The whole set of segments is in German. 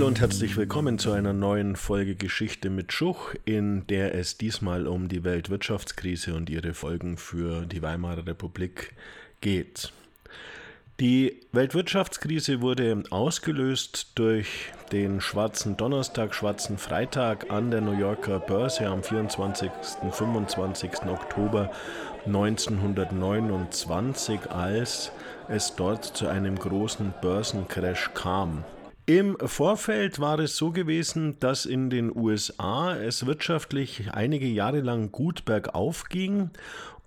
hallo und herzlich willkommen zu einer neuen Folge Geschichte mit Schuch, in der es diesmal um die Weltwirtschaftskrise und ihre Folgen für die Weimarer Republik geht. Die Weltwirtschaftskrise wurde ausgelöst durch den schwarzen Donnerstag, schwarzen Freitag an der New Yorker Börse am 24. und 25. Oktober 1929, als es dort zu einem großen Börsencrash kam. Im Vorfeld war es so gewesen, dass in den USA es wirtschaftlich einige Jahre lang gut bergauf ging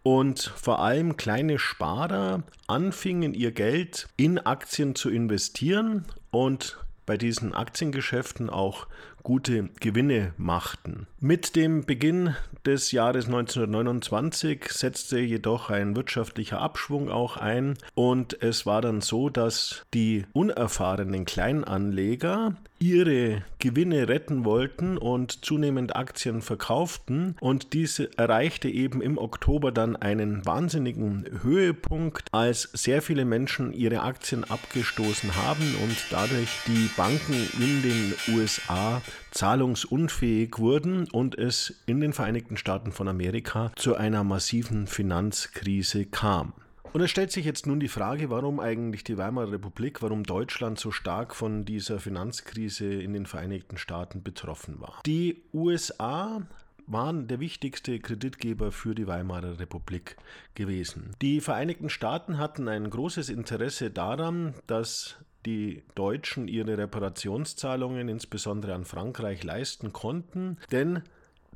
und vor allem kleine Sparer anfingen ihr Geld in Aktien zu investieren und bei diesen Aktiengeschäften auch gute Gewinne machten. Mit dem Beginn des Jahres 1929 setzte jedoch ein wirtschaftlicher Abschwung auch ein und es war dann so, dass die unerfahrenen Kleinanleger ihre Gewinne retten wollten und zunehmend Aktien verkauften und diese erreichte eben im Oktober dann einen wahnsinnigen Höhepunkt, als sehr viele Menschen ihre Aktien abgestoßen haben und dadurch die Banken in den USA zahlungsunfähig wurden und es in den Vereinigten Staaten von Amerika zu einer massiven Finanzkrise kam. Und es stellt sich jetzt nun die Frage, warum eigentlich die Weimarer Republik, warum Deutschland so stark von dieser Finanzkrise in den Vereinigten Staaten betroffen war. Die USA waren der wichtigste Kreditgeber für die Weimarer Republik gewesen. Die Vereinigten Staaten hatten ein großes Interesse daran, dass die Deutschen ihre Reparationszahlungen insbesondere an Frankreich leisten konnten, denn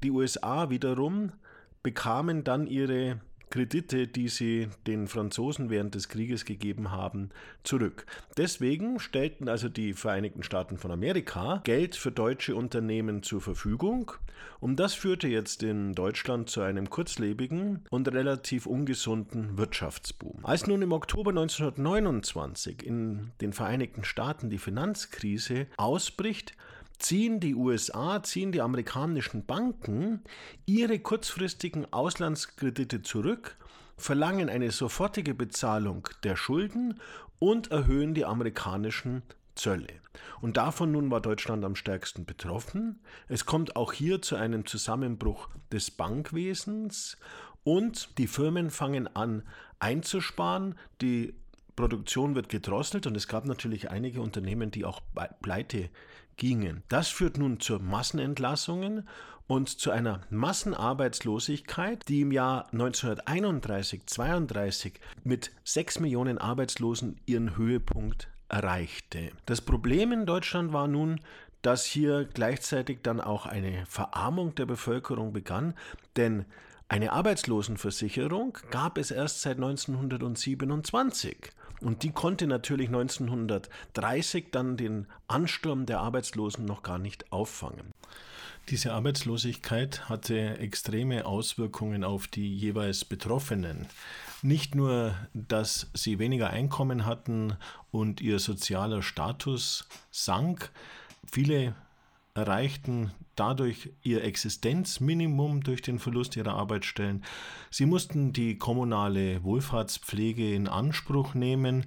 die USA wiederum bekamen dann ihre Kredite, die sie den Franzosen während des Krieges gegeben haben, zurück. Deswegen stellten also die Vereinigten Staaten von Amerika Geld für deutsche Unternehmen zur Verfügung und das führte jetzt in Deutschland zu einem kurzlebigen und relativ ungesunden Wirtschaftsboom. Als nun im Oktober 1929 in den Vereinigten Staaten die Finanzkrise ausbricht, ziehen die USA, ziehen die amerikanischen Banken ihre kurzfristigen Auslandskredite zurück, verlangen eine sofortige Bezahlung der Schulden und erhöhen die amerikanischen Zölle. Und davon nun war Deutschland am stärksten betroffen. Es kommt auch hier zu einem Zusammenbruch des Bankwesens und die Firmen fangen an einzusparen, die Produktion wird gedrosselt und es gab natürlich einige Unternehmen, die auch pleite gingen. Das führt nun zu Massenentlassungen und zu einer Massenarbeitslosigkeit, die im Jahr 1931-32 mit 6 Millionen Arbeitslosen ihren Höhepunkt erreichte. Das Problem in Deutschland war nun, dass hier gleichzeitig dann auch eine Verarmung der Bevölkerung begann, denn eine Arbeitslosenversicherung gab es erst seit 1927. Und die konnte natürlich 1930 dann den Ansturm der Arbeitslosen noch gar nicht auffangen. Diese Arbeitslosigkeit hatte extreme Auswirkungen auf die jeweils Betroffenen. Nicht nur, dass sie weniger Einkommen hatten und ihr sozialer Status sank, viele erreichten dadurch ihr Existenzminimum durch den Verlust ihrer Arbeitsstellen. Sie mussten die kommunale Wohlfahrtspflege in Anspruch nehmen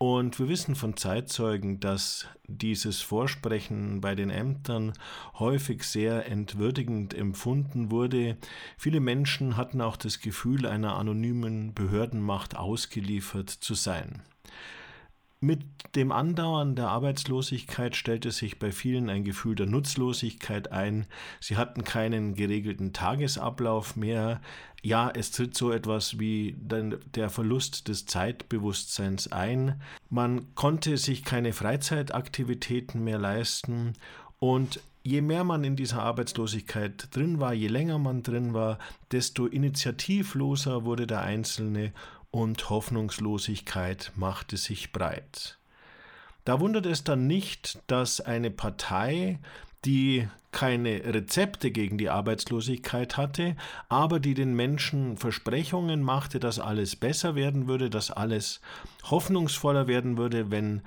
und wir wissen von Zeitzeugen, dass dieses Vorsprechen bei den Ämtern häufig sehr entwürdigend empfunden wurde. Viele Menschen hatten auch das Gefühl, einer anonymen Behördenmacht ausgeliefert zu sein. Mit dem Andauern der Arbeitslosigkeit stellte sich bei vielen ein Gefühl der Nutzlosigkeit ein. Sie hatten keinen geregelten Tagesablauf mehr. Ja, es tritt so etwas wie der Verlust des Zeitbewusstseins ein. Man konnte sich keine Freizeitaktivitäten mehr leisten und je mehr man in dieser Arbeitslosigkeit drin war, je länger man drin war, desto initiativloser wurde der Einzelne und Hoffnungslosigkeit machte sich breit. Da wundert es dann nicht, dass eine Partei, die keine Rezepte gegen die Arbeitslosigkeit hatte, aber die den Menschen Versprechungen machte, dass alles besser werden würde, dass alles hoffnungsvoller werden würde, wenn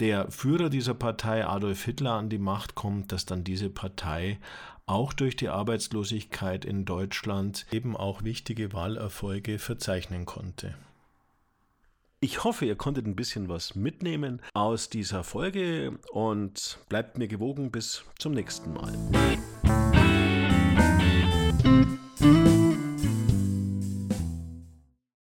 der Führer dieser Partei Adolf Hitler an die Macht kommt, dass dann diese Partei auch durch die Arbeitslosigkeit in Deutschland eben auch wichtige Wahlerfolge verzeichnen konnte. Ich hoffe, ihr konntet ein bisschen was mitnehmen aus dieser Folge und bleibt mir gewogen bis zum nächsten Mal.